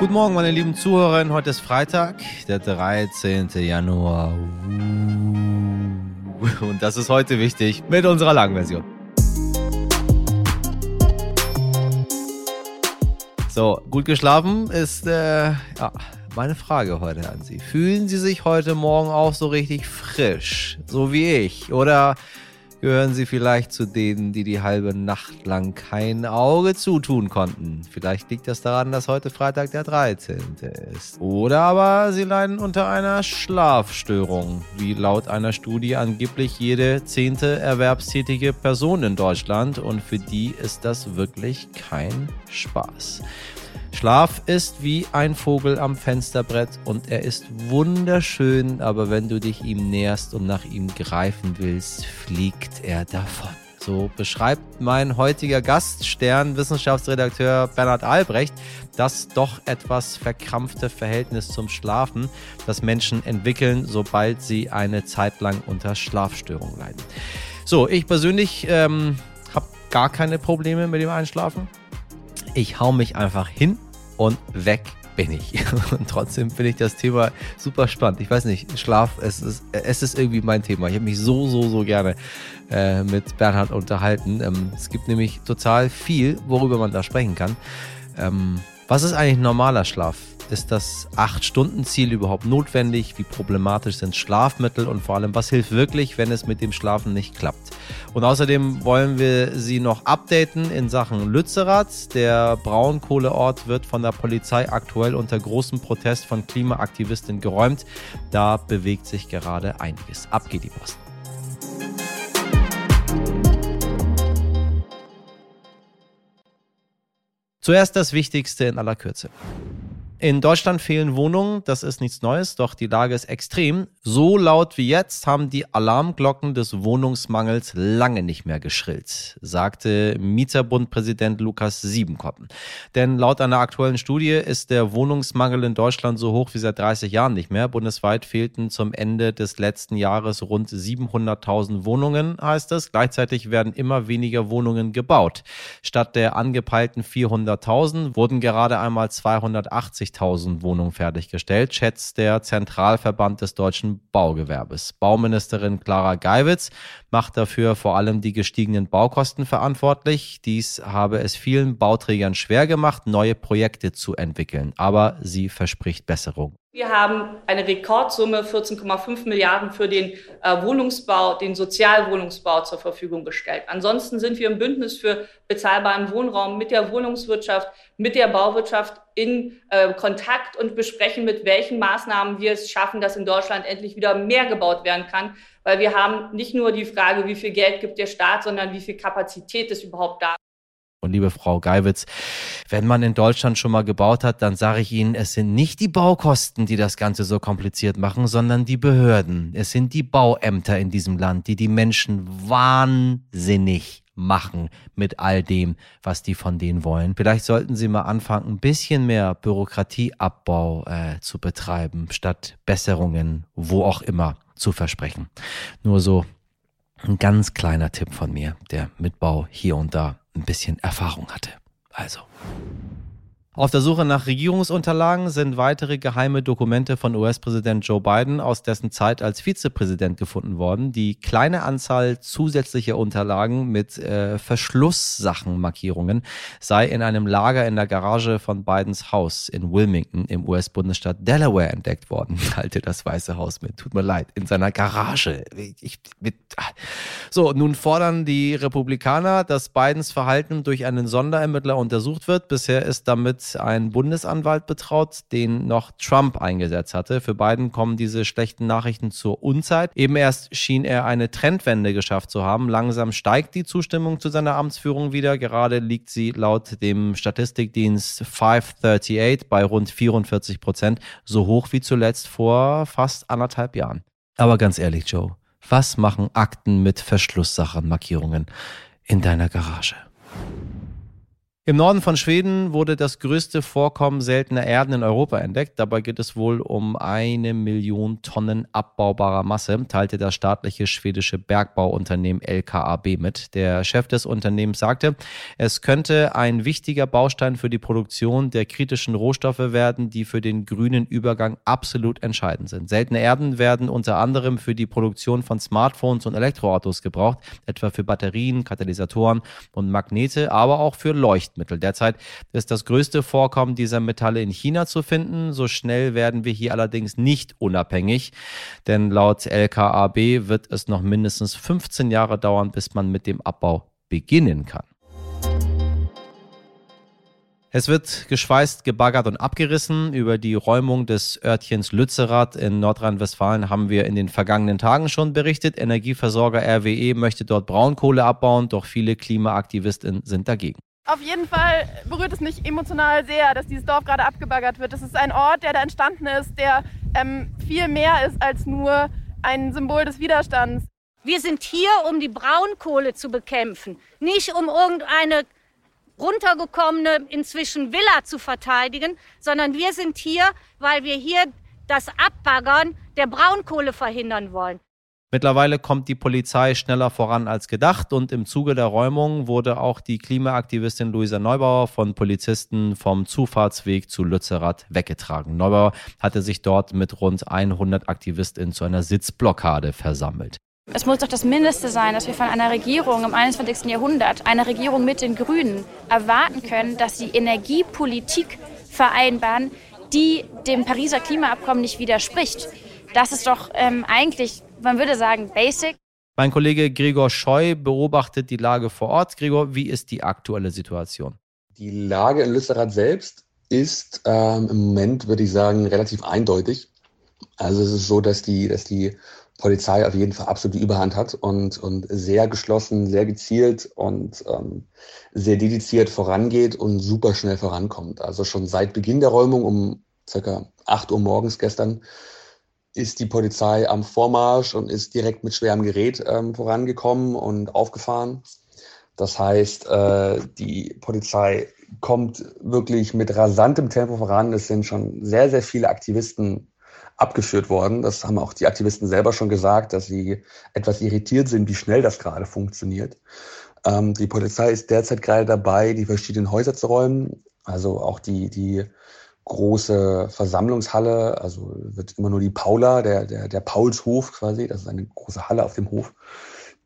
Guten Morgen, meine lieben Zuhörerinnen. Heute ist Freitag, der 13. Januar. Und das ist heute wichtig mit unserer langen Version. So, gut geschlafen ist äh, ja, meine Frage heute an Sie. Fühlen Sie sich heute Morgen auch so richtig frisch, so wie ich? Oder gehören Sie vielleicht zu denen, die die halbe Nacht lang kein Auge zutun konnten. Vielleicht liegt das daran, dass heute Freitag der 13. ist. Oder aber Sie leiden unter einer Schlafstörung, wie laut einer Studie angeblich jede zehnte erwerbstätige Person in Deutschland. Und für die ist das wirklich kein Spaß. Schlaf ist wie ein Vogel am Fensterbrett und er ist wunderschön, aber wenn du dich ihm näherst und nach ihm greifen willst, fliegt er davon. So beschreibt mein heutiger Gast, Stern-Wissenschaftsredakteur Bernhard Albrecht, das doch etwas verkrampfte Verhältnis zum Schlafen, das Menschen entwickeln, sobald sie eine Zeit lang unter Schlafstörungen leiden. So, ich persönlich ähm, habe gar keine Probleme mit dem Einschlafen. Ich hau mich einfach hin und weg bin ich. Und trotzdem finde ich das Thema super spannend. Ich weiß nicht, Schlaf, es ist, es ist irgendwie mein Thema. Ich habe mich so, so, so gerne äh, mit Bernhard unterhalten. Ähm, es gibt nämlich total viel, worüber man da sprechen kann. Ähm, was ist eigentlich normaler Schlaf? Ist das 8-Stunden-Ziel überhaupt notwendig? Wie problematisch sind Schlafmittel? Und vor allem, was hilft wirklich, wenn es mit dem Schlafen nicht klappt? Und außerdem wollen wir Sie noch updaten in Sachen Lützerath. Der Braunkohleort wird von der Polizei aktuell unter großem Protest von Klimaaktivisten geräumt. Da bewegt sich gerade einiges. Ab geht die Post. Zuerst das Wichtigste in aller Kürze. In Deutschland fehlen Wohnungen, das ist nichts Neues, doch die Lage ist extrem. So laut wie jetzt haben die Alarmglocken des Wohnungsmangels lange nicht mehr geschrillt, sagte Mieterbundpräsident Lukas Siebenkoppen. Denn laut einer aktuellen Studie ist der Wohnungsmangel in Deutschland so hoch wie seit 30 Jahren nicht mehr. Bundesweit fehlten zum Ende des letzten Jahres rund 700.000 Wohnungen, heißt es. Gleichzeitig werden immer weniger Wohnungen gebaut. Statt der angepeilten 400.000 wurden gerade einmal 280 50.000 Wohnungen fertiggestellt, schätzt der Zentralverband des deutschen Baugewerbes. Bauministerin Clara Geiwitz macht dafür vor allem die gestiegenen Baukosten verantwortlich. Dies habe es vielen Bauträgern schwer gemacht, neue Projekte zu entwickeln. Aber sie verspricht Besserung. Wir haben eine Rekordsumme 14,5 Milliarden für den äh, Wohnungsbau, den Sozialwohnungsbau zur Verfügung gestellt. Ansonsten sind wir im Bündnis für bezahlbaren Wohnraum mit der Wohnungswirtschaft, mit der Bauwirtschaft in äh, Kontakt und besprechen, mit welchen Maßnahmen wir es schaffen, dass in Deutschland endlich wieder mehr gebaut werden kann. Weil wir haben nicht nur die Frage, wie viel Geld gibt der Staat, sondern wie viel Kapazität ist überhaupt da. Und liebe Frau Geiwitz, wenn man in Deutschland schon mal gebaut hat, dann sage ich Ihnen, es sind nicht die Baukosten, die das Ganze so kompliziert machen, sondern die Behörden. Es sind die Bauämter in diesem Land, die die Menschen wahnsinnig machen mit all dem, was die von denen wollen. Vielleicht sollten Sie mal anfangen, ein bisschen mehr Bürokratieabbau äh, zu betreiben, statt Besserungen, wo auch immer, zu versprechen. Nur so ein ganz kleiner Tipp von mir, der mit Bau hier und da ein bisschen Erfahrung hatte. Also. Auf der Suche nach Regierungsunterlagen sind weitere geheime Dokumente von US-Präsident Joe Biden aus dessen Zeit als Vizepräsident gefunden worden. Die kleine Anzahl zusätzlicher Unterlagen mit äh, Verschlusssachenmarkierungen sei in einem Lager in der Garage von Bidens Haus in Wilmington im US-Bundesstaat Delaware entdeckt worden. Halte das Weiße Haus mit, tut mir leid, in seiner Garage. Ich, mit, so, nun fordern die Republikaner, dass Bidens Verhalten durch einen Sonderermittler untersucht wird. Bisher ist damit ein Bundesanwalt betraut, den noch Trump eingesetzt hatte. Für Biden kommen diese schlechten Nachrichten zur Unzeit. Eben erst schien er eine Trendwende geschafft zu haben. Langsam steigt die Zustimmung zu seiner Amtsführung wieder. Gerade liegt sie laut dem Statistikdienst 538 bei rund 44 Prozent, so hoch wie zuletzt vor fast anderthalb Jahren. Aber ganz ehrlich, Joe, was machen Akten mit Verschlusssachenmarkierungen in deiner Garage? Im Norden von Schweden wurde das größte Vorkommen seltener Erden in Europa entdeckt. Dabei geht es wohl um eine Million Tonnen abbaubarer Masse, teilte das staatliche schwedische Bergbauunternehmen LKAB mit. Der Chef des Unternehmens sagte, es könnte ein wichtiger Baustein für die Produktion der kritischen Rohstoffe werden, die für den grünen Übergang absolut entscheidend sind. Seltene Erden werden unter anderem für die Produktion von Smartphones und Elektroautos gebraucht, etwa für Batterien, Katalysatoren und Magnete, aber auch für Leuchten. Leuchtmittel. Derzeit ist das größte Vorkommen dieser Metalle in China zu finden. So schnell werden wir hier allerdings nicht unabhängig, denn laut LKAB wird es noch mindestens 15 Jahre dauern, bis man mit dem Abbau beginnen kann. Es wird geschweißt, gebaggert und abgerissen. Über die Räumung des Örtchens Lützerath in Nordrhein-Westfalen haben wir in den vergangenen Tagen schon berichtet. Energieversorger RWE möchte dort Braunkohle abbauen, doch viele Klimaaktivisten sind dagegen. Auf jeden Fall berührt es mich emotional sehr, dass dieses Dorf gerade abgebaggert wird. Es ist ein Ort, der da entstanden ist, der ähm, viel mehr ist als nur ein Symbol des Widerstands. Wir sind hier, um die Braunkohle zu bekämpfen, nicht um irgendeine runtergekommene inzwischen Villa zu verteidigen, sondern wir sind hier, weil wir hier das Abbaggern der Braunkohle verhindern wollen. Mittlerweile kommt die Polizei schneller voran als gedacht und im Zuge der Räumung wurde auch die Klimaaktivistin Luisa Neubauer von Polizisten vom Zufahrtsweg zu Lützerath weggetragen. Neubauer hatte sich dort mit rund 100 Aktivistinnen zu einer Sitzblockade versammelt. Es muss doch das Mindeste sein, dass wir von einer Regierung im 21. Jahrhundert, einer Regierung mit den Grünen, erwarten können, dass sie Energiepolitik vereinbaren, die dem Pariser Klimaabkommen nicht widerspricht. Das ist doch ähm, eigentlich man würde sagen, basic. Mein Kollege Gregor Scheu beobachtet die Lage vor Ort. Gregor, wie ist die aktuelle Situation? Die Lage in Lützerath selbst ist ähm, im Moment, würde ich sagen, relativ eindeutig. Also es ist so, dass die, dass die Polizei auf jeden Fall absolut die Überhand hat und, und sehr geschlossen, sehr gezielt und ähm, sehr dediziert vorangeht und super schnell vorankommt. Also schon seit Beginn der Räumung um circa 8 Uhr morgens gestern ist die Polizei am Vormarsch und ist direkt mit schwerem Gerät ähm, vorangekommen und aufgefahren. Das heißt, äh, die Polizei kommt wirklich mit rasantem Tempo voran. Es sind schon sehr, sehr viele Aktivisten abgeführt worden. Das haben auch die Aktivisten selber schon gesagt, dass sie etwas irritiert sind, wie schnell das gerade funktioniert. Ähm, die Polizei ist derzeit gerade dabei, die verschiedenen Häuser zu räumen. Also auch die, die große Versammlungshalle, also wird immer nur die Paula, der, der, der Paulshof quasi, das ist eine große Halle auf dem Hof,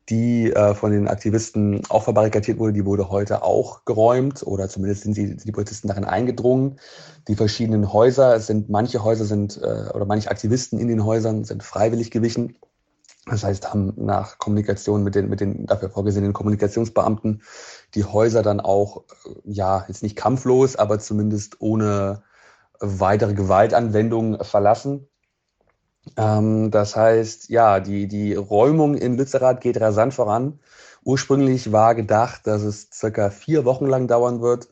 die äh, von den Aktivisten auch verbarrikadiert wurde, die wurde heute auch geräumt oder zumindest sind die, die Polizisten darin eingedrungen. Die verschiedenen Häuser, es sind manche Häuser sind äh, oder manche Aktivisten in den Häusern sind freiwillig gewichen. Das heißt, haben nach Kommunikation mit den, mit den dafür vorgesehenen Kommunikationsbeamten die Häuser dann auch, äh, ja, jetzt nicht kampflos, aber zumindest ohne weitere Gewaltanwendungen verlassen. Ähm, das heißt, ja, die, die Räumung in Lützerath geht rasant voran. Ursprünglich war gedacht, dass es circa vier Wochen lang dauern wird.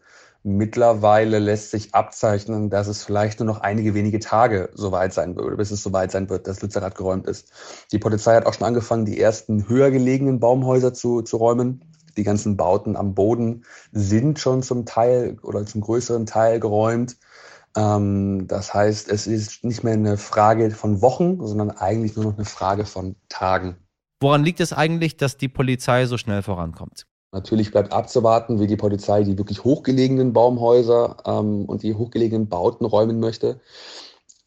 Mittlerweile lässt sich abzeichnen, dass es vielleicht nur noch einige wenige Tage soweit sein wird, bis es soweit sein wird, dass Lützerath geräumt ist. Die Polizei hat auch schon angefangen, die ersten höher gelegenen Baumhäuser zu, zu räumen. Die ganzen Bauten am Boden sind schon zum Teil oder zum größeren Teil geräumt. Ähm, das heißt, es ist nicht mehr eine Frage von Wochen, sondern eigentlich nur noch eine Frage von Tagen. Woran liegt es eigentlich, dass die Polizei so schnell vorankommt? Natürlich bleibt abzuwarten, wie die Polizei die wirklich hochgelegenen Baumhäuser ähm, und die hochgelegenen Bauten räumen möchte.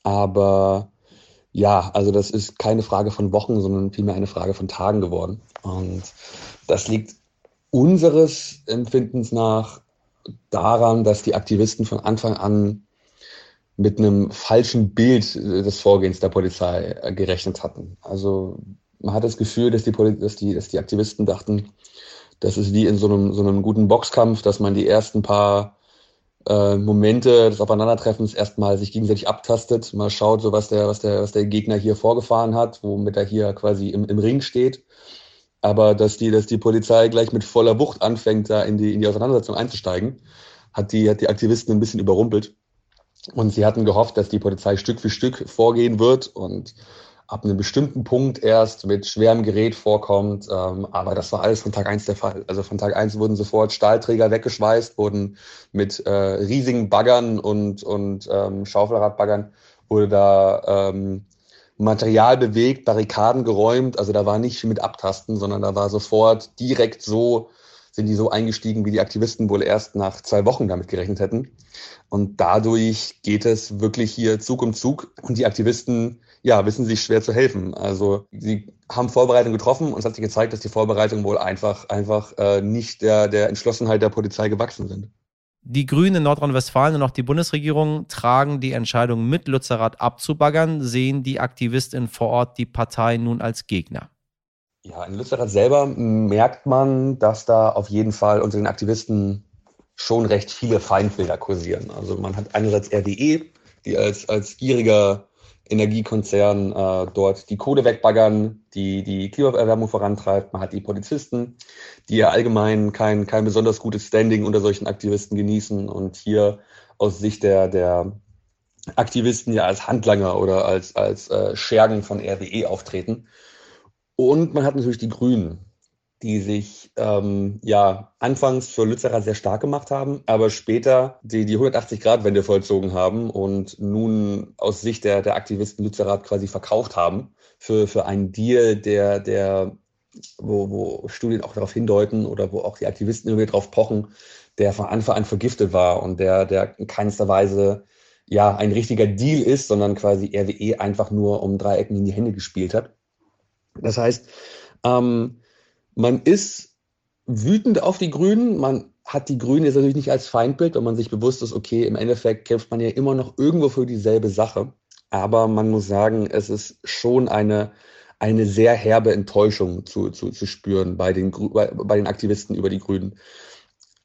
Aber ja, also das ist keine Frage von Wochen, sondern vielmehr eine Frage von Tagen geworden. Und das liegt unseres Empfindens nach daran, dass die Aktivisten von Anfang an mit einem falschen Bild äh, des Vorgehens der Polizei äh, gerechnet hatten. Also man hat das Gefühl, dass die, Poli dass die, dass die Aktivisten dachten, das ist wie in so einem, so einem guten Boxkampf, dass man die ersten paar äh, Momente des Aufeinandertreffens erstmal sich gegenseitig abtastet, mal schaut, so was der, was der, was der Gegner hier vorgefahren hat, womit er hier quasi im, im Ring steht. Aber dass die, dass die Polizei gleich mit voller Wucht anfängt, da in die, in die Auseinandersetzung einzusteigen, hat die, hat die Aktivisten ein bisschen überrumpelt. Und sie hatten gehofft, dass die Polizei Stück für Stück vorgehen wird und ab einem bestimmten Punkt erst mit schwerem Gerät vorkommt. Ähm, aber das war alles von Tag eins der Fall. Also von Tag eins wurden sofort Stahlträger weggeschweißt, wurden mit äh, riesigen Baggern und, und ähm, Schaufelradbaggern wurde da ähm, Material bewegt, Barrikaden geräumt. Also da war nicht viel mit Abtasten, sondern da war sofort direkt so, sind die so eingestiegen, wie die Aktivisten wohl erst nach zwei Wochen damit gerechnet hätten. Und dadurch geht es wirklich hier Zug um Zug. Und die Aktivisten, ja, wissen sich schwer zu helfen. Also sie haben Vorbereitungen getroffen und es hat sich gezeigt, dass die Vorbereitungen wohl einfach, einfach äh, nicht der, der Entschlossenheit der Polizei gewachsen sind. Die Grünen in Nordrhein-Westfalen und auch die Bundesregierung tragen die Entscheidung mit, Lützerath abzubaggern. Sehen die Aktivistinnen vor Ort die Partei nun als Gegner? Ja, in Lützerath selber merkt man, dass da auf jeden Fall unter den Aktivisten schon recht viele Feindbilder kursieren. Also man hat einerseits RWE, die als, als gieriger Energiekonzern äh, dort die Kohle wegbaggern, die die Klimaerwärmung vorantreibt. Man hat die Polizisten, die ja allgemein kein, kein besonders gutes Standing unter solchen Aktivisten genießen und hier aus Sicht der, der Aktivisten ja als Handlanger oder als, als äh, Schergen von RWE auftreten. Und man hat natürlich die Grünen, die sich ähm, ja anfangs für Lützerath sehr stark gemacht haben, aber später die, die 180-Grad-Wende vollzogen haben und nun aus Sicht der, der Aktivisten Lützerath quasi verkauft haben für, für einen Deal, der, der wo, wo Studien auch darauf hindeuten oder wo auch die Aktivisten irgendwie darauf pochen, der von Anfang an vergiftet war und der, der in keinster Weise ja ein richtiger Deal ist, sondern quasi RWE einfach nur um Dreiecken in die Hände gespielt hat. Das heißt, ähm, man ist wütend auf die Grünen. Man hat die Grünen jetzt natürlich nicht als Feindbild, wenn man sich bewusst ist, okay, im Endeffekt kämpft man ja immer noch irgendwo für dieselbe Sache. Aber man muss sagen, es ist schon eine, eine sehr herbe Enttäuschung zu, zu, zu spüren bei den, bei, bei den Aktivisten über die Grünen.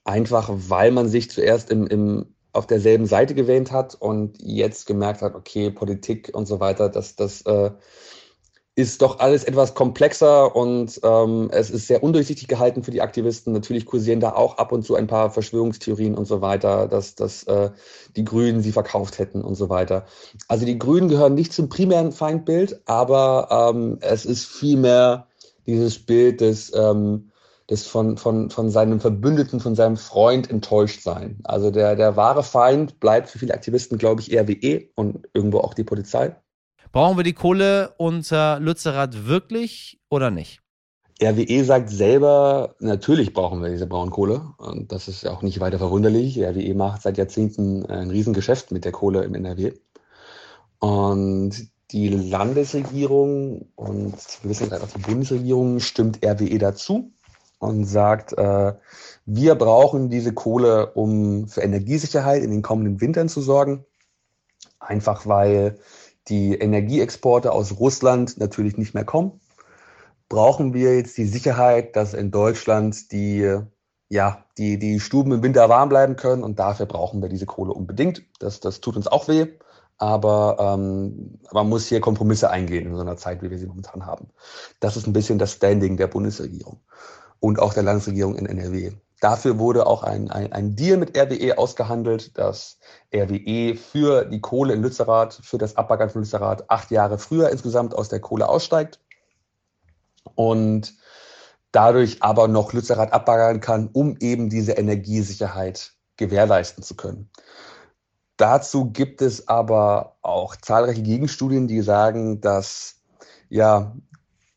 Einfach weil man sich zuerst im, im, auf derselben Seite gewähnt hat und jetzt gemerkt hat, okay, Politik und so weiter, dass das äh, ist doch alles etwas komplexer und ähm, es ist sehr undurchsichtig gehalten für die Aktivisten. Natürlich kursieren da auch ab und zu ein paar Verschwörungstheorien und so weiter, dass, dass äh, die Grünen sie verkauft hätten und so weiter. Also die Grünen gehören nicht zum primären Feindbild, aber ähm, es ist vielmehr dieses Bild des, ähm, des von, von, von seinem Verbündeten, von seinem Freund enttäuscht sein. Also der, der wahre Feind bleibt für viele Aktivisten, glaube ich, RWE und irgendwo auch die Polizei. Brauchen wir die Kohle unter Lützerath wirklich oder nicht? RWE sagt selber, natürlich brauchen wir diese Braunkohle. Und das ist auch nicht weiter verwunderlich. RWE macht seit Jahrzehnten ein Riesengeschäft mit der Kohle im NRW. Und die Landesregierung und wir wissen auch die Bundesregierung stimmt RWE dazu und sagt, äh, wir brauchen diese Kohle, um für Energiesicherheit in den kommenden Wintern zu sorgen. Einfach weil die Energieexporte aus Russland natürlich nicht mehr kommen, brauchen wir jetzt die Sicherheit, dass in Deutschland die, ja, die, die Stuben im Winter warm bleiben können und dafür brauchen wir diese Kohle unbedingt. Das, das tut uns auch weh, aber ähm, man muss hier Kompromisse eingehen in so einer Zeit, wie wir sie momentan haben. Das ist ein bisschen das Standing der Bundesregierung und auch der Landesregierung in NRW. Dafür wurde auch ein, ein, ein Deal mit RWE ausgehandelt, dass RWE für die Kohle in Lützerath, für das Abbaggern von Lützerath acht Jahre früher insgesamt aus der Kohle aussteigt und dadurch aber noch Lützerath abbaggern kann, um eben diese Energiesicherheit gewährleisten zu können. Dazu gibt es aber auch zahlreiche Gegenstudien, die sagen, dass ja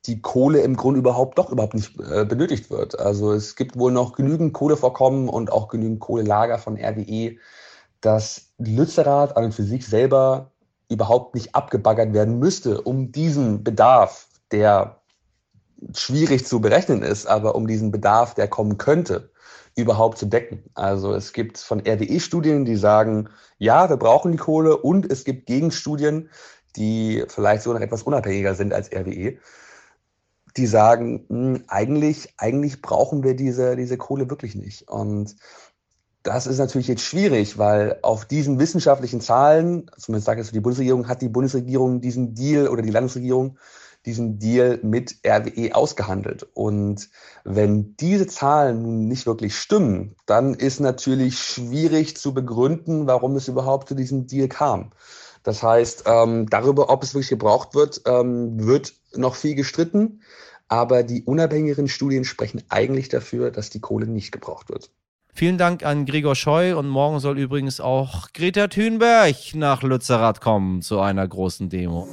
die Kohle im Grunde überhaupt doch überhaupt nicht äh, benötigt wird. Also es gibt wohl noch genügend Kohlevorkommen und auch genügend Kohlelager von RWE, dass Lützerath an und für sich selber überhaupt nicht abgebaggert werden müsste, um diesen Bedarf, der schwierig zu berechnen ist, aber um diesen Bedarf, der kommen könnte, überhaupt zu decken. Also es gibt von RWE-Studien, die sagen, ja, wir brauchen die Kohle und es gibt Gegenstudien, die vielleicht sogar noch etwas unabhängiger sind als RWE, die sagen, mh, hm, eigentlich, eigentlich brauchen wir diese, diese Kohle wirklich nicht. Und das ist natürlich jetzt schwierig, weil auf diesen wissenschaftlichen Zahlen, zumindest sagt es die Bundesregierung, hat die Bundesregierung diesen Deal oder die Landesregierung diesen Deal mit RWE ausgehandelt. Und wenn diese Zahlen nun nicht wirklich stimmen, dann ist natürlich schwierig zu begründen, warum es überhaupt zu diesem Deal kam. Das heißt, ähm, darüber, ob es wirklich gebraucht wird, ähm, wird noch viel gestritten. Aber die unabhängigen Studien sprechen eigentlich dafür, dass die Kohle nicht gebraucht wird. Vielen Dank an Gregor Scheu und morgen soll übrigens auch Greta Thunberg nach Lützerath kommen zu einer großen Demo.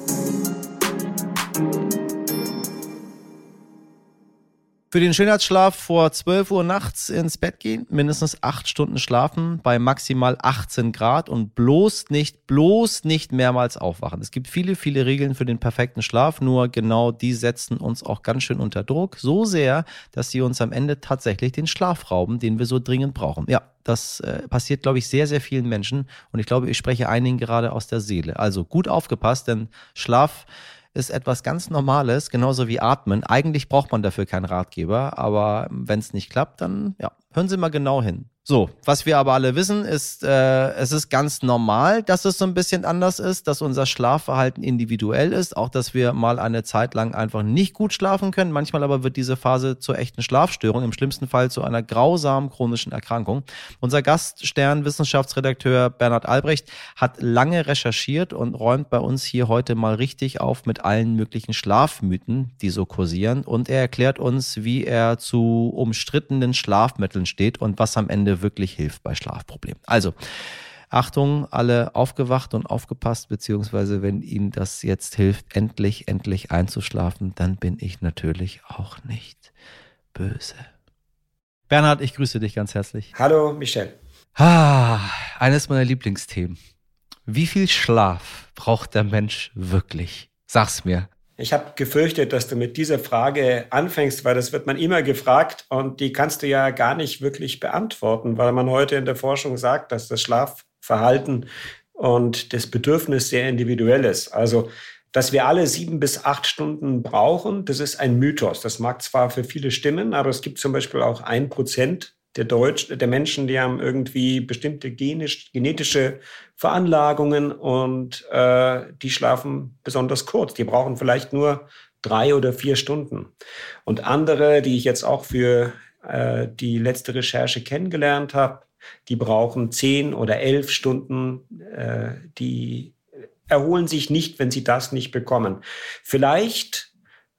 Für den Schönheitsschlaf vor 12 Uhr nachts ins Bett gehen, mindestens 8 Stunden schlafen bei maximal 18 Grad und bloß nicht, bloß nicht mehrmals aufwachen. Es gibt viele, viele Regeln für den perfekten Schlaf, nur genau die setzen uns auch ganz schön unter Druck. So sehr, dass sie uns am Ende tatsächlich den Schlaf rauben, den wir so dringend brauchen. Ja, das äh, passiert, glaube ich, sehr, sehr vielen Menschen und ich glaube, ich spreche einigen gerade aus der Seele. Also gut aufgepasst, denn Schlaf ist etwas ganz Normales, genauso wie Atmen. Eigentlich braucht man dafür keinen Ratgeber, aber wenn es nicht klappt, dann ja, hören Sie mal genau hin. So, was wir aber alle wissen, ist, äh, es ist ganz normal, dass es so ein bisschen anders ist, dass unser Schlafverhalten individuell ist, auch dass wir mal eine Zeit lang einfach nicht gut schlafen können. Manchmal aber wird diese Phase zur echten Schlafstörung, im schlimmsten Fall zu einer grausamen chronischen Erkrankung. Unser Gaststern, Wissenschaftsredakteur Bernhard Albrecht, hat lange recherchiert und räumt bei uns hier heute mal richtig auf mit allen möglichen Schlafmythen, die so kursieren. Und er erklärt uns, wie er zu umstrittenen Schlafmitteln steht und was am Ende Ende wirklich hilft bei Schlafproblemen. Also, Achtung, alle aufgewacht und aufgepasst, beziehungsweise wenn Ihnen das jetzt hilft, endlich, endlich einzuschlafen, dann bin ich natürlich auch nicht böse. Bernhard, ich grüße dich ganz herzlich. Hallo, Michel. Ah, eines meiner Lieblingsthemen. Wie viel Schlaf braucht der Mensch wirklich? Sag's mir. Ich habe gefürchtet, dass du mit dieser Frage anfängst, weil das wird man immer gefragt und die kannst du ja gar nicht wirklich beantworten, weil man heute in der Forschung sagt, dass das Schlafverhalten und das Bedürfnis sehr individuell ist. Also, dass wir alle sieben bis acht Stunden brauchen, das ist ein Mythos. Das mag zwar für viele stimmen, aber es gibt zum Beispiel auch ein Prozent der Deutsch, der Menschen, die haben irgendwie bestimmte genisch, genetische Veranlagungen und äh, die schlafen besonders kurz. Die brauchen vielleicht nur drei oder vier Stunden. Und andere, die ich jetzt auch für äh, die letzte Recherche kennengelernt habe, die brauchen zehn oder elf Stunden. Äh, die erholen sich nicht, wenn sie das nicht bekommen. Vielleicht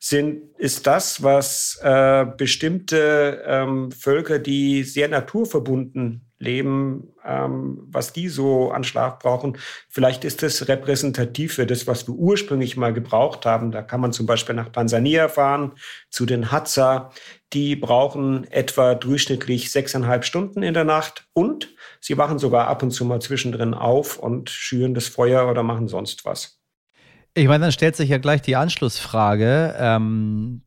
sind, ist das, was äh, bestimmte ähm, Völker, die sehr naturverbunden leben, ähm, was die so an Schlaf brauchen. Vielleicht ist das repräsentativ für das, was wir ursprünglich mal gebraucht haben. Da kann man zum Beispiel nach Tansania fahren, zu den Hadza. Die brauchen etwa durchschnittlich sechseinhalb Stunden in der Nacht und sie wachen sogar ab und zu mal zwischendrin auf und schüren das Feuer oder machen sonst was. Ich meine, dann stellt sich ja gleich die Anschlussfrage, ähm,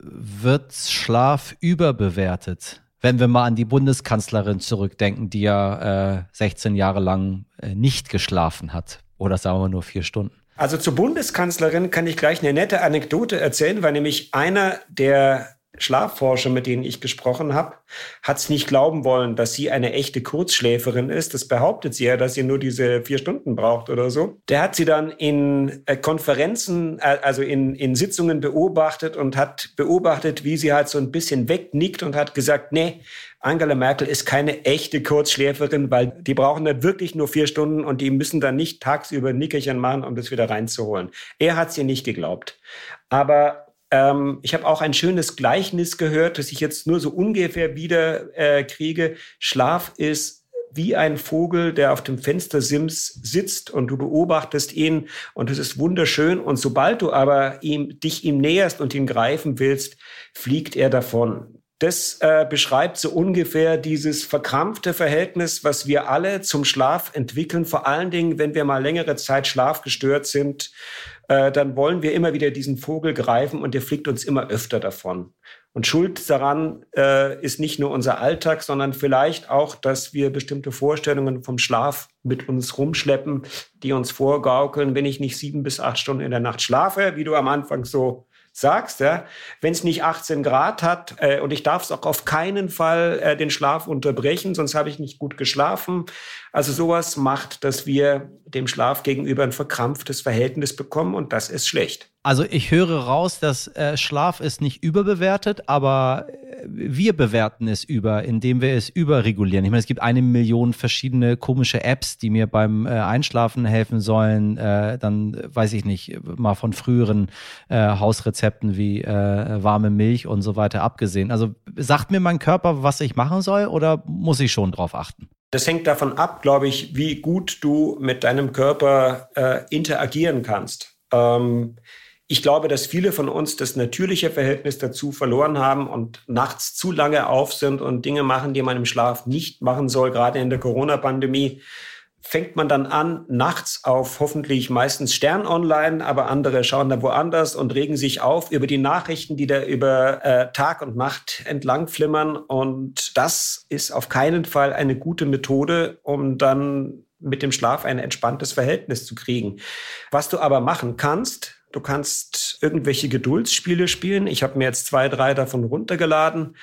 wird Schlaf überbewertet? Wenn wir mal an die Bundeskanzlerin zurückdenken, die ja äh, 16 Jahre lang äh, nicht geschlafen hat. Oder sagen wir nur vier Stunden. Also zur Bundeskanzlerin kann ich gleich eine nette Anekdote erzählen, weil nämlich einer der Schlafforscher, mit denen ich gesprochen habe, hat es nicht glauben wollen, dass sie eine echte Kurzschläferin ist. Das behauptet sie ja, dass sie nur diese vier Stunden braucht oder so. Der hat sie dann in äh, Konferenzen, äh, also in, in Sitzungen beobachtet und hat beobachtet, wie sie halt so ein bisschen wegnickt und hat gesagt, nee, Angela Merkel ist keine echte Kurzschläferin, weil die brauchen dann wirklich nur vier Stunden und die müssen dann nicht tagsüber Nickerchen machen, um das wieder reinzuholen. Er hat sie nicht geglaubt. Aber ähm, ich habe auch ein schönes Gleichnis gehört, das ich jetzt nur so ungefähr wieder äh, kriege. Schlaf ist wie ein Vogel, der auf dem Fenstersims sitzt und du beobachtest ihn und es ist wunderschön. Und sobald du aber ihm, dich ihm näherst und ihn greifen willst, fliegt er davon. Das äh, beschreibt so ungefähr dieses verkrampfte Verhältnis, was wir alle zum Schlaf entwickeln, vor allen Dingen, wenn wir mal längere Zeit schlafgestört sind äh, dann wollen wir immer wieder diesen Vogel greifen und der fliegt uns immer öfter davon. Und Schuld daran äh, ist nicht nur unser Alltag, sondern vielleicht auch, dass wir bestimmte Vorstellungen vom Schlaf mit uns rumschleppen, die uns vorgaukeln, wenn ich nicht sieben bis acht Stunden in der Nacht schlafe, wie du am Anfang so sagst, ja, wenn es nicht 18 Grad hat äh, und ich darf es auch auf keinen Fall äh, den Schlaf unterbrechen, sonst habe ich nicht gut geschlafen. Also sowas macht, dass wir dem Schlaf gegenüber ein verkrampftes Verhältnis bekommen und das ist schlecht. Also ich höre raus, dass äh, Schlaf ist nicht überbewertet, aber äh, wir bewerten es über, indem wir es überregulieren. Ich meine, es gibt eine Million verschiedene komische Apps, die mir beim äh, Einschlafen helfen sollen. Äh, dann weiß ich nicht, mal von früheren äh, Hausrezepten wie äh, warme Milch und so weiter abgesehen. Also sagt mir mein Körper, was ich machen soll oder muss ich schon drauf achten? Das hängt davon ab, glaube ich, wie gut du mit deinem Körper äh, interagieren kannst. Ähm, ich glaube, dass viele von uns das natürliche Verhältnis dazu verloren haben und nachts zu lange auf sind und Dinge machen, die man im Schlaf nicht machen soll. Gerade in der Corona-Pandemie fängt man dann an, nachts auf hoffentlich meistens Stern online, aber andere schauen da woanders und regen sich auf über die Nachrichten, die da über äh, Tag und Nacht entlang flimmern. Und das ist auf keinen Fall eine gute Methode, um dann mit dem Schlaf ein entspanntes Verhältnis zu kriegen. Was du aber machen kannst, Du kannst irgendwelche Geduldsspiele spielen. Ich habe mir jetzt zwei, drei davon runtergeladen,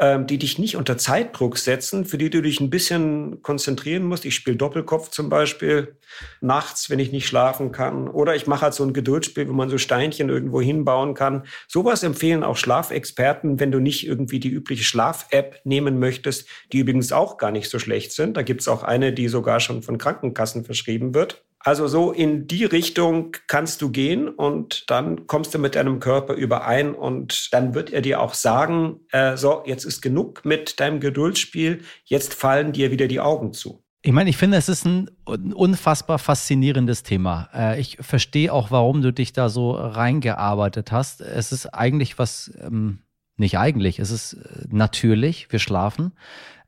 ähm, die dich nicht unter Zeitdruck setzen, für die du dich ein bisschen konzentrieren musst. Ich spiele Doppelkopf zum Beispiel nachts, wenn ich nicht schlafen kann. Oder ich mache halt so ein Geduldsspiel, wo man so Steinchen irgendwo hinbauen kann. Sowas empfehlen auch Schlafexperten, wenn du nicht irgendwie die übliche Schlaf-App nehmen möchtest, die übrigens auch gar nicht so schlecht sind. Da gibt es auch eine, die sogar schon von Krankenkassen verschrieben wird. Also so in die Richtung kannst du gehen und dann kommst du mit deinem Körper überein und dann wird er dir auch sagen, äh, so, jetzt ist genug mit deinem Geduldsspiel, jetzt fallen dir wieder die Augen zu. Ich meine, ich finde, es ist ein unfassbar faszinierendes Thema. Äh, ich verstehe auch, warum du dich da so reingearbeitet hast. Es ist eigentlich was, ähm, nicht eigentlich, es ist äh, natürlich, wir schlafen.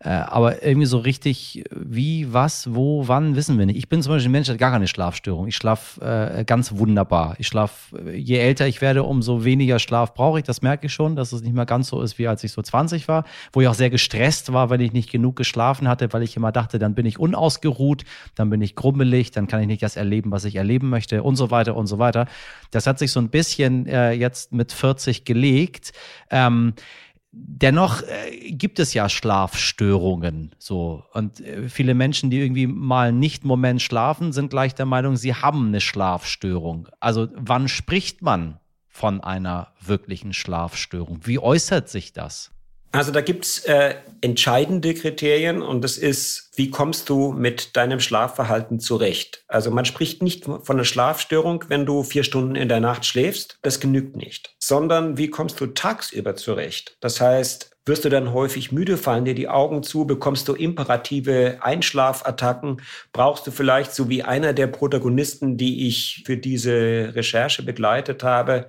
Äh, aber irgendwie so richtig, wie, was, wo, wann, wissen wir nicht. Ich bin zum Beispiel ein Mensch, der hat gar keine Schlafstörung. Ich schlafe äh, ganz wunderbar. Ich schlafe, äh, je älter ich werde, umso weniger Schlaf brauche ich. Das merke ich schon, dass es nicht mehr ganz so ist, wie als ich so 20 war, wo ich auch sehr gestresst war, wenn ich nicht genug geschlafen hatte, weil ich immer dachte, dann bin ich unausgeruht, dann bin ich grummelig, dann kann ich nicht das erleben, was ich erleben möchte und so weiter und so weiter. Das hat sich so ein bisschen äh, jetzt mit 40 gelegt. Ähm, Dennoch äh, gibt es ja Schlafstörungen so und äh, viele Menschen, die irgendwie mal nicht Moment schlafen, sind gleich der Meinung, sie haben eine Schlafstörung. Also wann spricht man von einer wirklichen Schlafstörung? Wie äußert sich das? Also da gibt's äh, entscheidende Kriterien und das ist, wie kommst du mit deinem Schlafverhalten zurecht? Also man spricht nicht von einer Schlafstörung, wenn du vier Stunden in der Nacht schläfst, das genügt nicht, sondern wie kommst du tagsüber zurecht? Das heißt, wirst du dann häufig müde, fallen dir die Augen zu, bekommst du imperative Einschlafattacken, brauchst du vielleicht, so wie einer der Protagonisten, die ich für diese Recherche begleitet habe,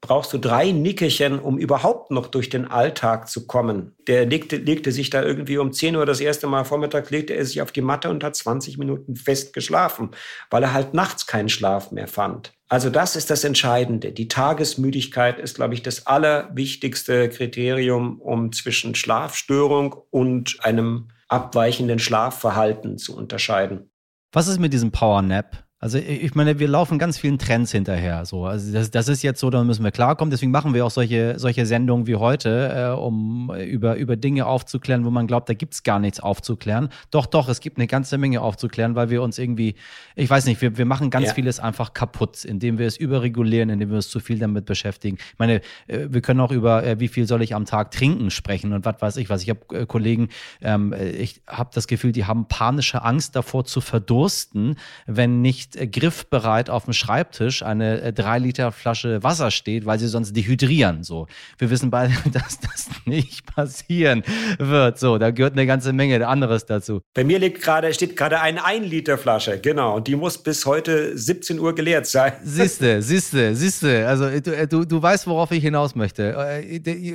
brauchst du drei Nickerchen, um überhaupt noch durch den Alltag zu kommen. Der legte, legte sich da irgendwie um 10 Uhr das erste Mal vormittags, legte er sich auf die Matte und hat 20 Minuten fest geschlafen, weil er halt nachts keinen Schlaf mehr fand. Also das ist das Entscheidende. Die Tagesmüdigkeit ist, glaube ich, das allerwichtigste Kriterium, um zwischen Schlafstörung und einem abweichenden Schlafverhalten zu unterscheiden. Was ist mit diesem Power Nap? Also ich meine, wir laufen ganz vielen Trends hinterher. So, also das, das ist jetzt so, da müssen wir klarkommen. Deswegen machen wir auch solche, solche Sendungen wie heute, äh, um über, über Dinge aufzuklären, wo man glaubt, da gibt's gar nichts aufzuklären. Doch, doch, es gibt eine ganze Menge aufzuklären, weil wir uns irgendwie, ich weiß nicht, wir, wir machen ganz ja. vieles einfach kaputt, indem wir es überregulieren, indem wir uns zu viel damit beschäftigen. Ich meine, äh, wir können auch über, äh, wie viel soll ich am Tag trinken sprechen und was weiß ich was. Ich habe äh, Kollegen, ähm, ich habe das Gefühl, die haben panische Angst davor zu verdursten, wenn nicht nicht äh, griffbereit auf dem Schreibtisch eine äh, drei Liter Flasche Wasser steht, weil sie sonst dehydrieren. So, wir wissen beide, dass das nicht passieren wird. So, da gehört eine ganze Menge anderes dazu. Bei mir liegt gerade steht gerade eine ein Liter Flasche, genau, und die muss bis heute 17 Uhr geleert sein. Siehste, siehste, siehste. Also äh, du, du, du weißt, worauf ich hinaus möchte.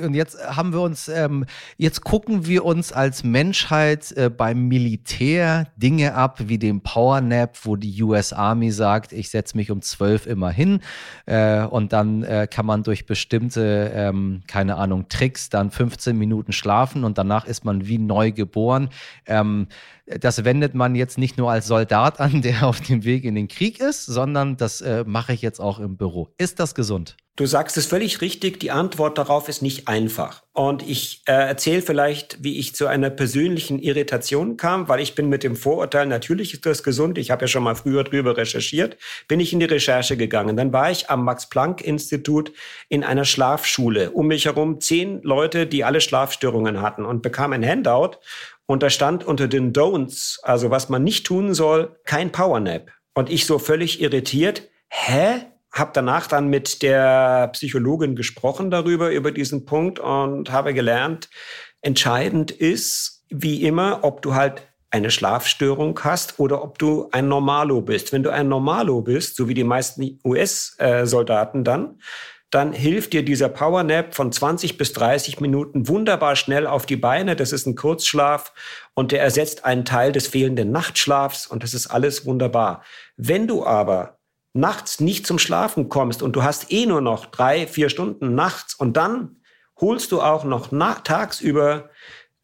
Und jetzt haben wir uns, ähm, jetzt gucken wir uns als Menschheit äh, beim Militär Dinge ab wie dem Power Nap, wo die USA Army sagt, ich setze mich um zwölf immer hin äh, und dann äh, kann man durch bestimmte, ähm, keine Ahnung, Tricks dann 15 Minuten schlafen und danach ist man wie neu geboren. Ähm, das wendet man jetzt nicht nur als Soldat an, der auf dem Weg in den Krieg ist, sondern das äh, mache ich jetzt auch im Büro. Ist das gesund? Du sagst es völlig richtig, die Antwort darauf ist nicht einfach. Und ich äh, erzähle vielleicht, wie ich zu einer persönlichen Irritation kam, weil ich bin mit dem Vorurteil, natürlich ist das gesund, ich habe ja schon mal früher drüber recherchiert, bin ich in die Recherche gegangen. Dann war ich am Max-Planck-Institut in einer Schlafschule. Um mich herum zehn Leute, die alle Schlafstörungen hatten und bekam ein Handout. Und da stand unter den Don'ts, also was man nicht tun soll, kein Powernap. Und ich so völlig irritiert, hä? habe danach dann mit der Psychologin gesprochen darüber, über diesen Punkt und habe gelernt, entscheidend ist, wie immer, ob du halt eine Schlafstörung hast oder ob du ein Normalo bist. Wenn du ein Normalo bist, so wie die meisten US-Soldaten dann, dann hilft dir dieser Powernap von 20 bis 30 Minuten wunderbar schnell auf die Beine. Das ist ein Kurzschlaf und der ersetzt einen Teil des fehlenden Nachtschlafs und das ist alles wunderbar. Wenn du aber nachts nicht zum Schlafen kommst und du hast eh nur noch drei, vier Stunden nachts und dann holst du auch noch tagsüber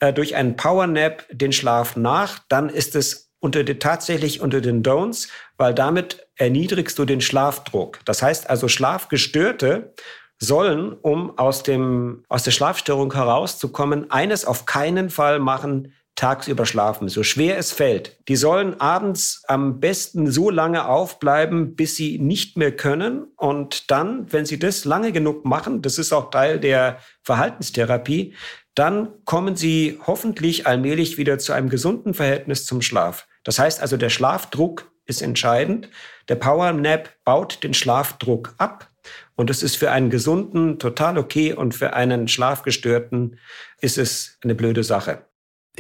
äh, durch einen Powernap den Schlaf nach, dann ist es unter die, tatsächlich unter den Don'ts, weil damit erniedrigst du den Schlafdruck. Das heißt also, Schlafgestörte sollen, um aus, dem, aus der Schlafstörung herauszukommen, eines auf keinen Fall machen, tagsüber schlafen, so schwer es fällt. Die sollen abends am besten so lange aufbleiben, bis sie nicht mehr können. Und dann, wenn sie das lange genug machen, das ist auch Teil der Verhaltenstherapie, dann kommen sie hoffentlich allmählich wieder zu einem gesunden Verhältnis zum Schlaf. Das heißt also, der Schlafdruck ist entscheidend. Der Power Nap baut den Schlafdruck ab. Und das ist für einen gesunden total okay und für einen Schlafgestörten ist es eine blöde Sache.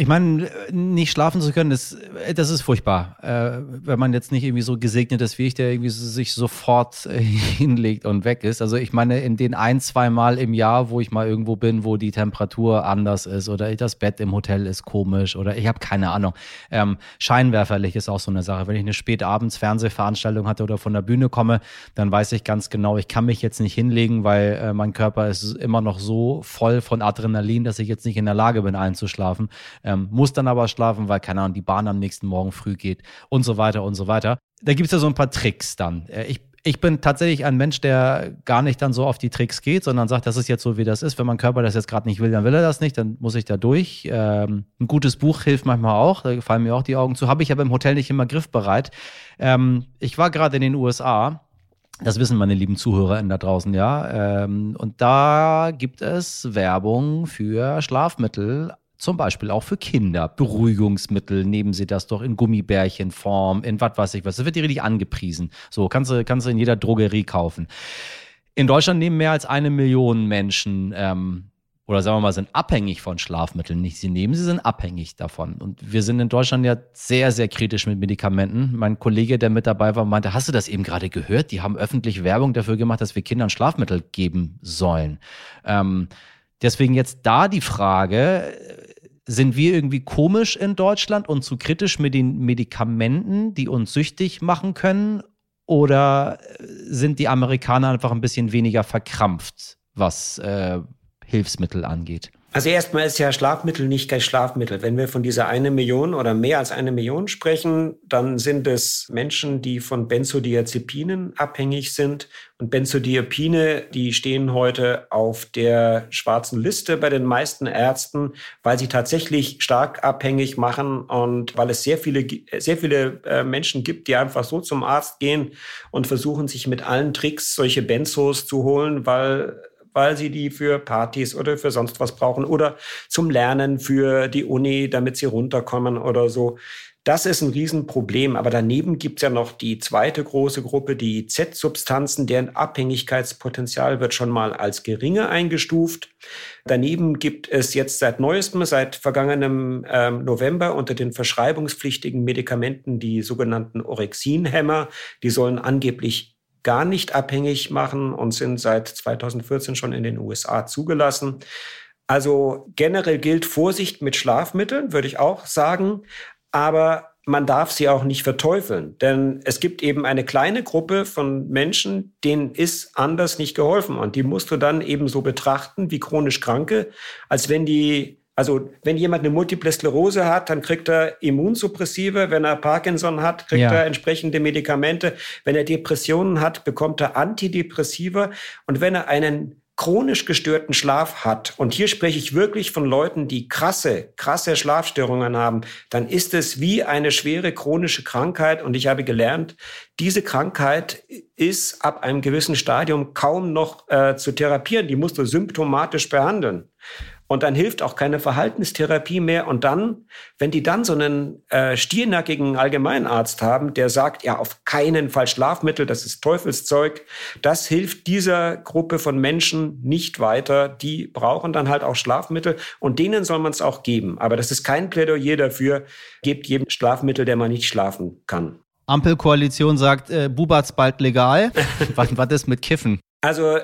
Ich meine, nicht schlafen zu können, das, das ist furchtbar. Äh, wenn man jetzt nicht irgendwie so gesegnet ist wie ich, der irgendwie sich sofort äh, hinlegt und weg ist. Also ich meine, in den ein, zwei Mal im Jahr, wo ich mal irgendwo bin, wo die Temperatur anders ist oder das Bett im Hotel ist komisch oder ich habe keine Ahnung. Ähm, Scheinwerferlicht ist auch so eine Sache. Wenn ich eine spätabends Fernsehveranstaltung hatte oder von der Bühne komme, dann weiß ich ganz genau, ich kann mich jetzt nicht hinlegen, weil äh, mein Körper ist immer noch so voll von Adrenalin, dass ich jetzt nicht in der Lage bin, einzuschlafen ähm, muss dann aber schlafen, weil, keine Ahnung, die Bahn am nächsten Morgen früh geht und so weiter und so weiter. Da gibt es ja so ein paar Tricks dann. Äh, ich ich bin tatsächlich ein Mensch, der gar nicht dann so auf die Tricks geht, sondern sagt, das ist jetzt so, wie das ist. Wenn mein Körper das jetzt gerade nicht will, dann will er das nicht, dann muss ich da durch. Ähm, ein gutes Buch hilft manchmal auch, da fallen mir auch die Augen zu. Habe ich aber im Hotel nicht immer griffbereit. Ähm, ich war gerade in den USA. Das wissen meine lieben Zuhörer da draußen, ja. Ähm, und da gibt es Werbung für Schlafmittel zum Beispiel auch für Kinder. Beruhigungsmittel, nehmen Sie das doch in Gummibärchenform, in was weiß ich was. Das wird dir richtig angepriesen. So, kannst du, kannst du in jeder Drogerie kaufen. In Deutschland nehmen mehr als eine Million Menschen ähm, oder sagen wir mal, sind abhängig von Schlafmitteln. Nicht sie nehmen, sie sind abhängig davon. Und wir sind in Deutschland ja sehr, sehr kritisch mit Medikamenten. Mein Kollege, der mit dabei war, meinte, hast du das eben gerade gehört? Die haben öffentlich Werbung dafür gemacht, dass wir Kindern Schlafmittel geben sollen. Ähm, deswegen jetzt da die Frage, sind wir irgendwie komisch in Deutschland und zu kritisch mit den Medikamenten, die uns süchtig machen können? Oder sind die Amerikaner einfach ein bisschen weniger verkrampft, was äh, Hilfsmittel angeht? Also erstmal ist ja Schlafmittel nicht gleich Schlafmittel. Wenn wir von dieser eine Million oder mehr als eine Million sprechen, dann sind es Menschen, die von Benzodiazepinen abhängig sind. Und Benzodiazepine, die stehen heute auf der schwarzen Liste bei den meisten Ärzten, weil sie tatsächlich stark abhängig machen und weil es sehr viele, sehr viele äh, Menschen gibt, die einfach so zum Arzt gehen und versuchen, sich mit allen Tricks solche Benzos zu holen, weil weil sie die für Partys oder für sonst was brauchen oder zum Lernen für die Uni, damit sie runterkommen oder so. Das ist ein Riesenproblem. Aber daneben gibt es ja noch die zweite große Gruppe, die Z-Substanzen, deren Abhängigkeitspotenzial wird schon mal als geringer eingestuft. Daneben gibt es jetzt seit neuestem, seit vergangenem ähm, November unter den verschreibungspflichtigen Medikamenten die sogenannten Orexinhämmer. Die sollen angeblich gar nicht abhängig machen und sind seit 2014 schon in den USA zugelassen. Also generell gilt Vorsicht mit Schlafmitteln, würde ich auch sagen, aber man darf sie auch nicht verteufeln, denn es gibt eben eine kleine Gruppe von Menschen, denen ist anders nicht geholfen und die musst du dann eben so betrachten wie chronisch Kranke, als wenn die Also wenn jemand eine Multiple Sklerose hat, dann kriegt er Immunsuppressive. Wenn er Parkinson hat, kriegt ja. er entsprechende Medikamente. Wenn er Depressionen hat, bekommt er Antidepressiva. Und wenn er einen chronisch gestörten Schlaf hat, und hier spreche ich wirklich von Leuten, die krasse, krasse Schlafstörungen haben, dann ist es wie eine schwere chronische Krankheit. Und ich habe gelernt, diese Krankheit ist ab einem gewissen Stadium kaum noch äh, zu therapieren. Die musst du symptomatisch behandeln. Und dann hilft auch keine Verhaltenstherapie mehr. Und dann, wenn die dann so einen äh, stiernackigen Allgemeinarzt haben, der sagt, ja, auf keinen Fall Schlafmittel, das ist Teufelszeug, das hilft dieser Gruppe von Menschen nicht weiter. Die brauchen dann halt auch Schlafmittel und denen soll man es auch geben. Aber das ist kein Plädoyer dafür, gebt jedem Schlafmittel, der man nicht schlafen kann. Ampelkoalition sagt, äh, Bubat's bald legal. was, was ist mit Kiffen? Also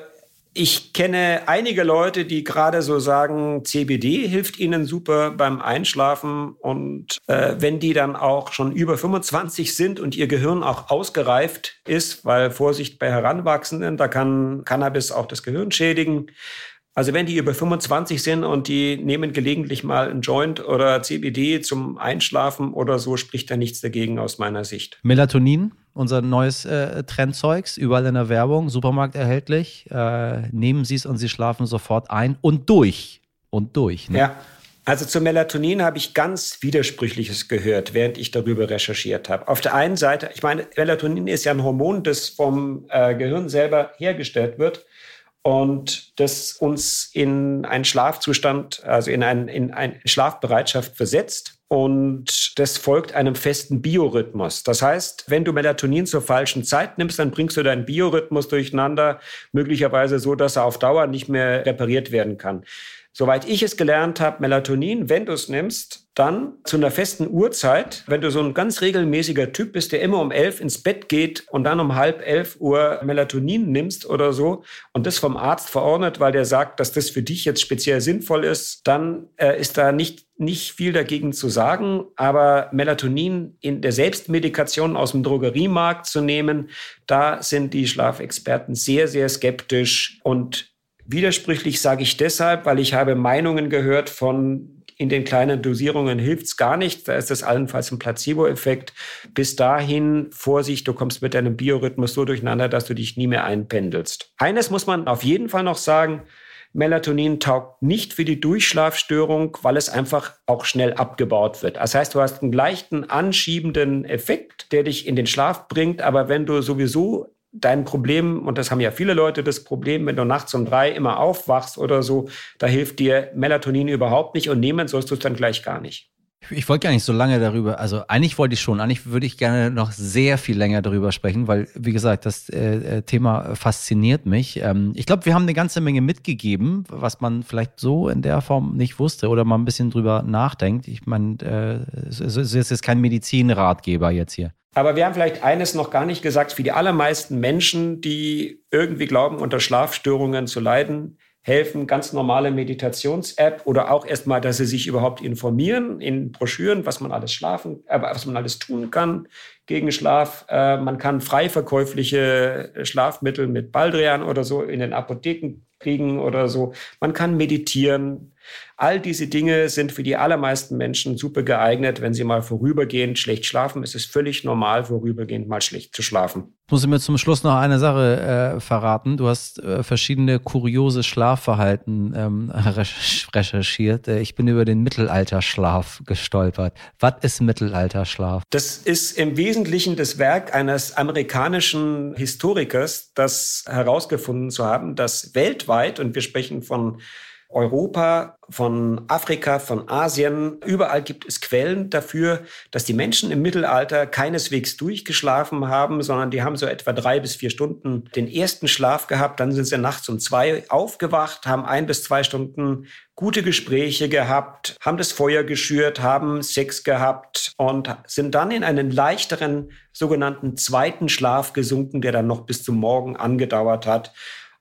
ich kenne einige Leute, die gerade so sagen, CBD hilft ihnen super beim Einschlafen. Und äh, wenn die dann auch schon über 25 sind und ihr Gehirn auch ausgereift ist, weil Vorsicht bei Heranwachsenden, da kann Cannabis auch das Gehirn schädigen. Also wenn die über 25 sind und die nehmen gelegentlich mal ein Joint oder CBD zum Einschlafen oder so, spricht da nichts dagegen aus meiner Sicht. Melatonin? unser neues äh, Trendzeugs, überall in der Werbung, Supermarkt erhältlich. Äh, nehmen Sie es und Sie schlafen sofort ein und durch. Und durch. Ne? Ja. Also zu Melatonin habe ich ganz Widersprüchliches gehört, während ich darüber recherchiert habe. Auf der einen Seite, ich meine, Melatonin ist ja ein Hormon, das vom äh, Gehirn selber hergestellt wird und das uns in einen Schlafzustand, also in, ein, in eine Schlafbereitschaft versetzt. Und das folgt einem festen Biorhythmus. Das heißt, wenn du Melatonin zur falschen Zeit nimmst, dann bringst du deinen Biorhythmus durcheinander, möglicherweise so, dass er auf Dauer nicht mehr repariert werden kann. Soweit ich es gelernt habe, Melatonin, wenn du es nimmst, dann zu einer festen Uhrzeit, wenn du so ein ganz regelmäßiger Typ bist, der immer um elf ins Bett geht und dann um halb elf Uhr Melatonin nimmst oder so und das vom Arzt verordnet, weil der sagt, dass das für dich jetzt speziell sinnvoll ist, dann äh, ist da nicht nicht viel dagegen zu sagen, aber Melatonin in der Selbstmedikation aus dem Drogeriemarkt zu nehmen, da sind die Schlafexperten sehr, sehr skeptisch und Widersprüchlich sage ich deshalb, weil ich habe Meinungen gehört von in den kleinen Dosierungen hilft's gar nicht. Da ist das allenfalls ein Placebo-Effekt. Bis dahin, Vorsicht, du kommst mit deinem Biorhythmus so durcheinander, dass du dich nie mehr einpendelst. Eines muss man auf jeden Fall noch sagen. Melatonin taugt nicht für die Durchschlafstörung, weil es einfach auch schnell abgebaut wird. Das heißt, du hast einen leichten anschiebenden Effekt, der dich in den Schlaf bringt, aber wenn du sowieso dein Problem, und das haben ja viele Leute das Problem, wenn du nachts um drei immer aufwachst oder so, da hilft dir Melatonin überhaupt nicht und nehmen sollst du es dann gleich gar nicht. Ich wollte gar nicht so lange darüber, also eigentlich wollte ich schon, eigentlich würde ich gerne noch sehr viel länger darüber sprechen, weil, wie gesagt, das äh, äh Thema fasziniert mich. Ähm, ich glaube, wir haben eine ganze Menge mitgegeben, was man vielleicht so in der Form nicht wusste oder mal ein bisschen drüber nachdenkt. Ich meine, äh, es ist jetzt kein Medizinratgeber jetzt hier. Aber wir haben vielleicht eines noch gar nicht gesagt. Für die allermeisten Menschen, die irgendwie glauben, unter Schlafstörungen zu leiden, helfen ganz normale Meditations-App oder auch erstmal, dass sie sich überhaupt informieren in Broschüren, was man alles schlafen, äh, was man alles tun kann gegen Schlaf. Äh, man kann frei verkäufliche Schlafmittel mit Baldrian oder so in den Apotheken kriegen oder so. Man kann meditieren. All diese Dinge sind für die allermeisten Menschen super geeignet, wenn sie mal vorübergehend schlecht schlafen. Es ist völlig normal, vorübergehend mal schlecht zu schlafen. Ich muss mir zum Schluss noch eine Sache äh, verraten. Du hast äh, verschiedene kuriose Schlafverhalten ähm, recherchiert. Äh, ich bin über den Mittelalterschlaf gestolpert. Was ist Mittelalterschlaf? Das ist im Wesentlichen das Werk eines amerikanischen Historikers, das herausgefunden zu haben, dass weltweit, und wir sprechen von Europa, von Afrika, von Asien. Überall gibt es Quellen dafür, dass die Menschen im Mittelalter keineswegs durchgeschlafen haben, sondern die haben so etwa drei bis vier Stunden den ersten Schlaf gehabt. Dann sind sie nachts um zwei aufgewacht, haben ein bis zwei Stunden gute Gespräche gehabt, haben das Feuer geschürt, haben Sex gehabt und sind dann in einen leichteren sogenannten zweiten Schlaf gesunken, der dann noch bis zum Morgen angedauert hat.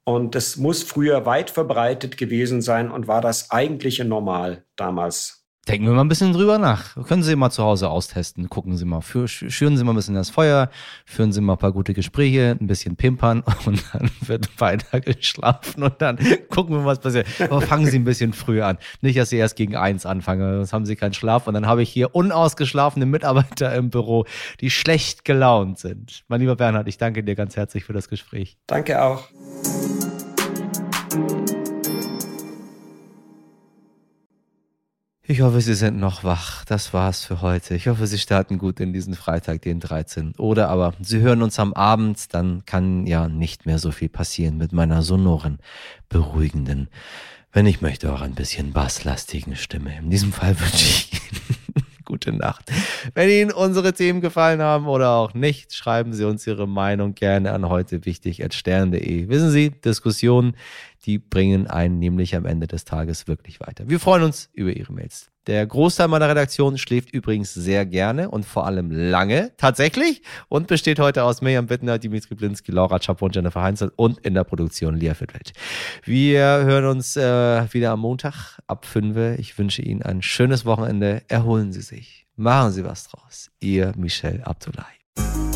Und das muss früher weit verbreitet gewesen sein und war das eigentliche Normal damals. Denken wir mal ein bisschen drüber nach. Können Sie mal zu Hause austesten. Gucken Sie mal, für, schüren Sie mal ein bisschen das Feuer, führen Sie mal ein paar gute Gespräche, ein bisschen pimpern und dann wird weiter geschlafen und dann gucken wir, was passiert. Aber fangen Sie ein bisschen früh an. Nicht, dass Sie erst gegen eins anfangen, sonst haben Sie keinen Schlaf und dann habe ich hier unausgeschlafene Mitarbeiter im Büro, die schlecht gelaunt sind. Mein lieber Bernhard, ich danke dir ganz herzlich für das Gespräch. Danke auch. Ich hoffe, Sie sind noch wach. Das war's für heute. Ich hoffe, Sie starten gut in diesen Freitag, den 13. Oder aber Sie hören uns am Abend, dann kann ja nicht mehr so viel passieren mit meiner sonoren, beruhigenden, wenn ich möchte auch ein bisschen basslastigen Stimme. In diesem Fall wünsche ich Ihnen gute Nacht. Wenn Ihnen unsere Themen gefallen haben oder auch nicht, schreiben Sie uns Ihre Meinung gerne an heute wichtig stern.de. Wissen Sie, Diskussionen, die bringen einen nämlich am Ende des Tages wirklich weiter. Wir freuen uns über Ihre Mails. Der Großteil meiner Redaktion schläft übrigens sehr gerne und vor allem lange, tatsächlich, und besteht heute aus Mirjam Bittner, Dimitri Blinski, Laura Chapo und Jennifer Heinzel und in der Produktion Lia Fittwelt. Wir hören uns äh, wieder am Montag ab 5. Ich wünsche Ihnen ein schönes Wochenende. Erholen Sie sich. Machen Sie was draus. Ihr Michel Abdullahi.